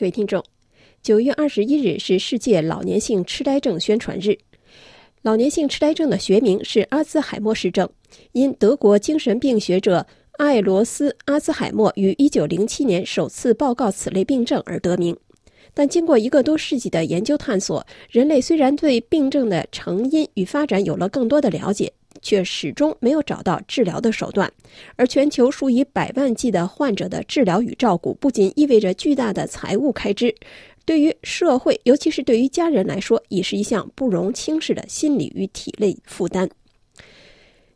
各位听众，九月二十一日是世界老年性痴呆症宣传日。老年性痴呆症的学名是阿兹海默氏症，因德国精神病学者艾罗斯·阿兹海默于一九零七年首次报告此类病症而得名。但经过一个多世纪的研究探索，人类虽然对病症的成因与发展有了更多的了解。却始终没有找到治疗的手段，而全球数以百万计的患者的治疗与照顾，不仅意味着巨大的财务开支，对于社会，尤其是对于家人来说，也是一项不容轻视的心理与体力负担。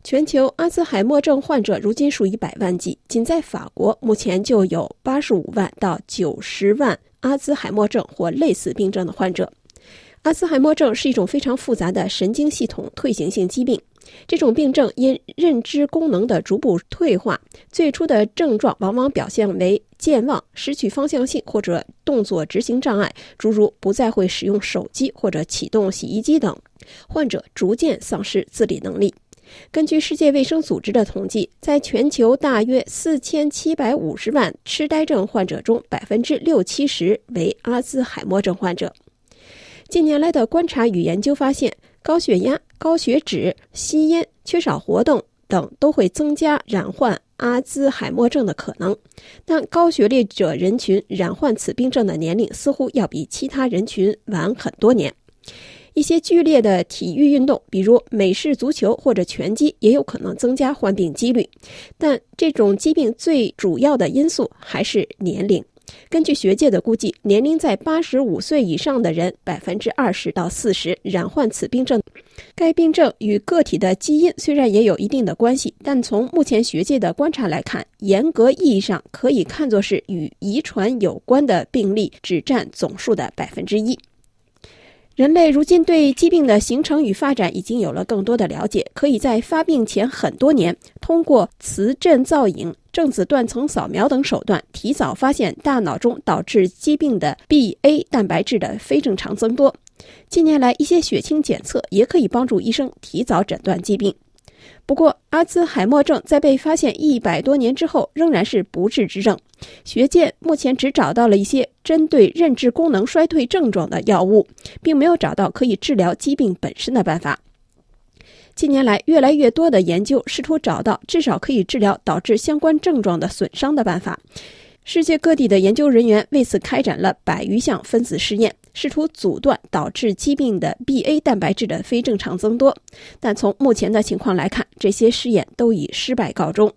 全球阿兹海默症患者如今数以百万计，仅在法国，目前就有八十五万到九十万阿兹海默症或类似病症的患者。阿兹海默症是一种非常复杂的神经系统退行性疾病。这种病症因认知功能的逐步退化，最初的症状往往表现为健忘、失去方向性或者动作执行障碍，诸如不再会使用手机或者启动洗衣机等。患者逐渐丧失自理能力。根据世界卫生组织的统计，在全球大约四千七百五十万痴呆症患者中，百分之六七十为阿兹海默症患者。近年来的观察与研究发现，高血压。高血脂、吸烟、缺少活动等都会增加染患阿兹海默症的可能，但高学历者人群染患此病症的年龄似乎要比其他人群晚很多年。一些剧烈的体育运动，比如美式足球或者拳击，也有可能增加患病几率，但这种疾病最主要的因素还是年龄。根据学界的估计，年龄在八十五岁以上的人，百分之二十到四十染患此病症。该病症与个体的基因虽然也有一定的关系，但从目前学界的观察来看，严格意义上可以看作是与遗传有关的病例只占总数的百分之一。人类如今对疾病的形成与发展已经有了更多的了解，可以在发病前很多年，通过磁振造影、正子断层扫描等手段，提早发现大脑中导致疾病的 BA 蛋白质的非正常增多。近年来，一些血清检测也可以帮助医生提早诊断疾病。不过，阿兹海默症在被发现一百多年之后，仍然是不治之症。学界目前只找到了一些针对认知功能衰退症状的药物，并没有找到可以治疗疾病本身的办法。近年来，越来越多的研究试图找到至少可以治疗导致相关症状的损伤的办法。世界各地的研究人员为此开展了百余项分子试验，试图阻断导致疾病的 BA 蛋白质的非正常增多。但从目前的情况来看，这些试验都以失败告终。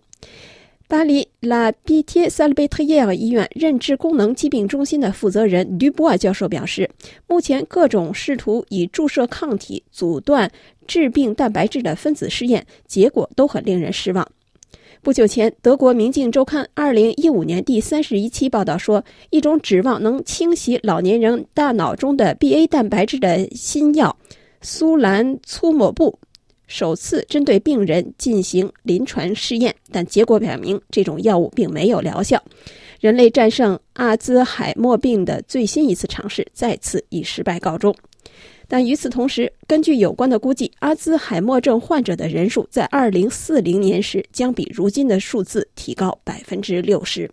巴黎拉比贴萨勒贝特耶尔医院认知功能疾病中心的负责人吕波尔教授表示，目前各种试图以注射抗体阻断致病蛋白质的分子试验结果都很令人失望。不久前，德国《明镜周刊》二零一五年第三十一期报道说，一种指望能清洗老年人大脑中的 BA 蛋白质的新药苏兰粗抹布首次针对病人进行临床试验，但结果表明这种药物并没有疗效。人类战胜阿兹海默病的最新一次尝试再次以失败告终。但与此同时，根据有关的估计，阿兹海默症患者的人数在二零四零年时将比如今的数字提高百分之六十。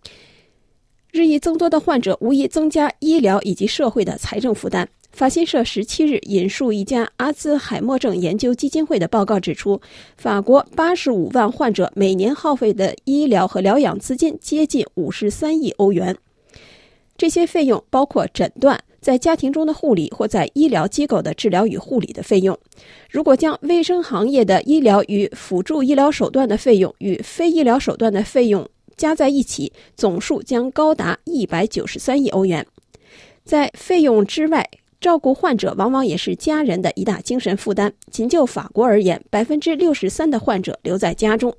日益增多的患者无疑增加医疗以及社会的财政负担。法新社十七日引述一家阿兹海默症研究基金会的报告指出，法国八十五万患者每年耗费的医疗和疗养资金接近五十三亿欧元，这些费用包括诊断。在家庭中的护理或在医疗机构的治疗与护理的费用，如果将卫生行业的医疗与辅助医疗手段的费用与非医疗手段的费用加在一起，总数将高达一百九十三亿欧元。在费用之外，照顾患者往往也是家人的一大精神负担。仅就法国而言，百分之六十三的患者留在家中，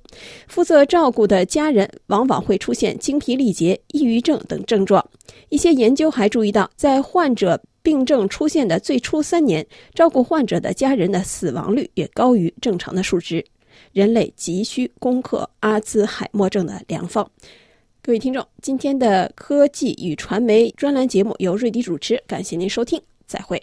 负责照顾的家人往往会出现精疲力竭、抑郁症等症状。一些研究还注意到，在患者病症出现的最初三年，照顾患者的家人的死亡率也高于正常的数值。人类急需攻克阿兹海默症的良方。各位听众，今天的科技与传媒专栏节目由瑞迪主持，感谢您收听。再会。